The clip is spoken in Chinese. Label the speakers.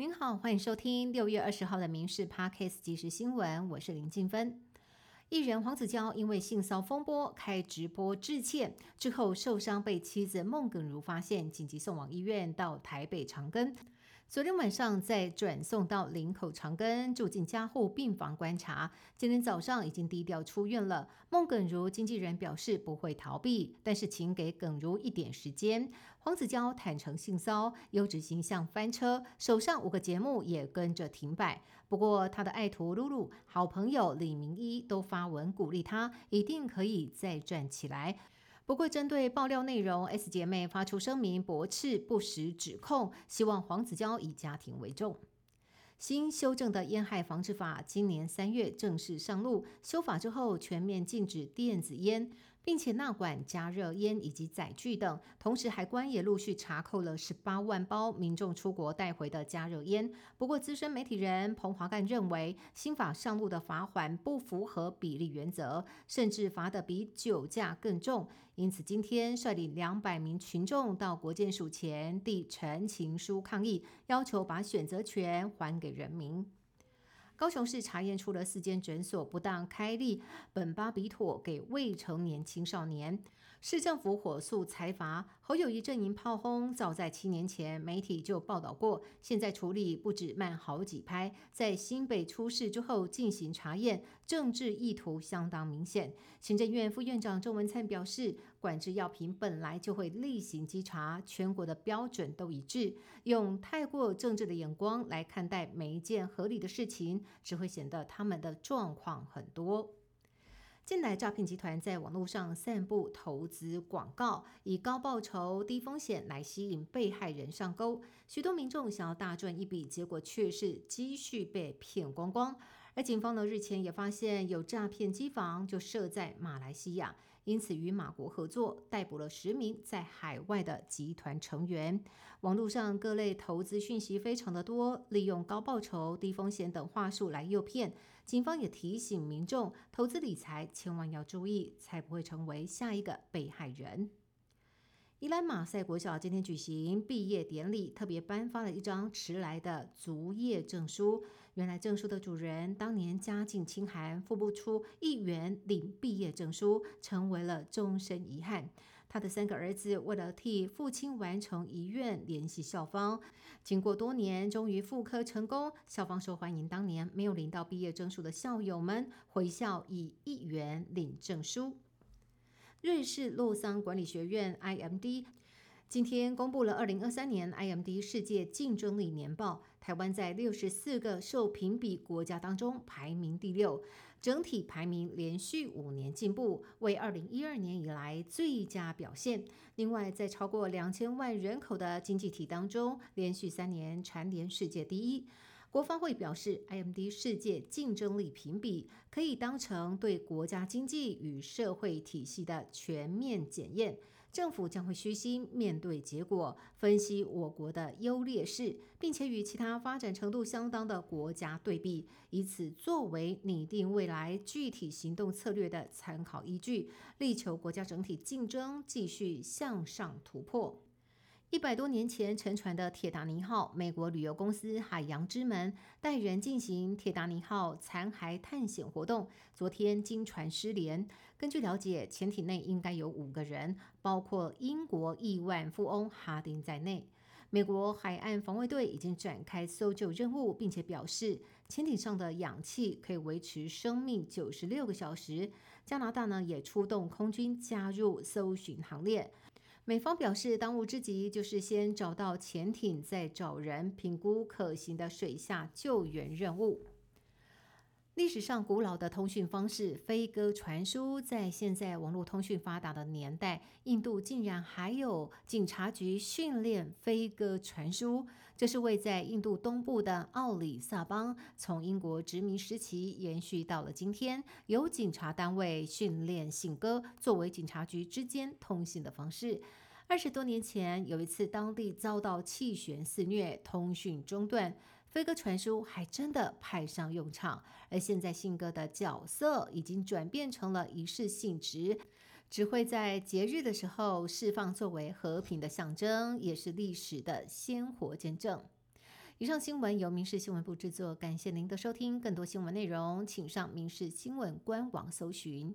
Speaker 1: 您好，欢迎收听六月二十号的《民事 Parkes 即时新闻》，我是林静芬。艺人黄子佼因为性骚风波开直播致歉之后受伤，被妻子孟耿如发现，紧急送往医院到台北长庚。昨天晚上再转送到林口长庚住进加护病房观察，今天早上已经低调出院了。孟耿如经纪人表示不会逃避，但是请给耿如一点时间。黄子佼坦诚性骚优质形象翻车，手上五个节目也跟着停摆。不过他的爱徒露露、好朋友李明一都发文鼓励他，一定可以再站起来。不过，针对爆料内容，S 姐妹发出声明驳斥不实指控，希望黄子佼以家庭为重。新修正的烟害防治法今年三月正式上路，修法之后全面禁止电子烟。并且纳管加热烟以及载具等，同时海关也陆续查扣了十八万包民众出国带回的加热烟。不过，资深媒体人彭华干认为，新法上路的罚款不符合比例原则，甚至罚得比酒驾更重。因此，今天率领两百名群众到国建署前递陈情书抗议，要求把选择权还给人民。高雄市查验出了四间诊所不当开立苯巴比妥给未成年青少年。市政府火速裁罚侯友谊阵营炮轰，早在七年前媒体就报道过，现在处理不止慢好几拍。在新北出事之后进行查验，政治意图相当明显。行政院副院长郑文灿表示，管制药品本来就会例行稽查，全国的标准都一致，用太过政治的眼光来看待每一件合理的事情，只会显得他们的状况很多。近来诈骗集团在网络上散布投资广告，以高报酬、低风险来吸引被害人上钩。许多民众想要大赚一笔，结果却是积蓄被骗光光。而警方呢，日前也发现有诈骗机房就设在马来西亚。因此，与马国合作逮捕了十名在海外的集团成员。网络上各类投资讯息非常的多，利用高报酬、低风险等话术来诱骗。警方也提醒民众，投资理财千万要注意，才不会成为下一个被害人。伊兰马赛国小今天举行毕业典礼，特别颁发了一张迟来的卒业证书。原来证书的主人当年家境清寒，付不出一元领毕业证书，成为了终身遗憾。他的三个儿子为了替父亲完成遗愿，联系校方，经过多年，终于复刻成功。校方受欢迎，当年没有领到毕业证书的校友们回校以一元领证书。瑞士洛桑管理学院 （IMD） 今天公布了二零二三年 IMD 世界竞争力年报。台湾在六十四个受评比国家当中排名第六，整体排名连续五年进步，为二零一二年以来最佳表现。另外，在超过两千万人口的经济体当中，连续三年蝉联世界第一。国发会表示，IMD 世界竞争力评比可以当成对国家经济与社会体系的全面检验。政府将会虚心面对结果，分析我国的优劣势，并且与其他发展程度相当的国家对比，以此作为拟定未来具体行动策略的参考依据，力求国家整体竞争继续向上突破。一百多年前沉船的铁达尼号，美国旅游公司海洋之门带人进行铁达尼号残骸探险活动。昨天经船失联，根据了解，潜艇内应该有五个人，包括英国亿万富翁哈丁在内。美国海岸防卫队已经展开搜救任务，并且表示潜艇上的氧气可以维持生命九十六个小时。加拿大呢也出动空军加入搜寻行列。美方表示，当务之急就是先找到潜艇，再找人评估可行的水下救援任务。历史上古老的通讯方式飞鸽传书，在现在网络通讯发达的年代，印度竟然还有警察局训练飞鸽传书。这是位在印度东部的奥里萨邦，从英国殖民时期延续到了今天，由警察单位训练信鸽，作为警察局之间通信的方式。二十多年前，有一次当地遭到气旋肆虐，通讯中断，飞鸽传书还真的派上用场。而现在，信鸽的角色已经转变成了仪式性质，只会在节日的时候释放，作为和平的象征，也是历史的鲜活见证。以上新闻由民事新闻部制作，感谢您的收听。更多新闻内容，请上民事新闻官网搜寻。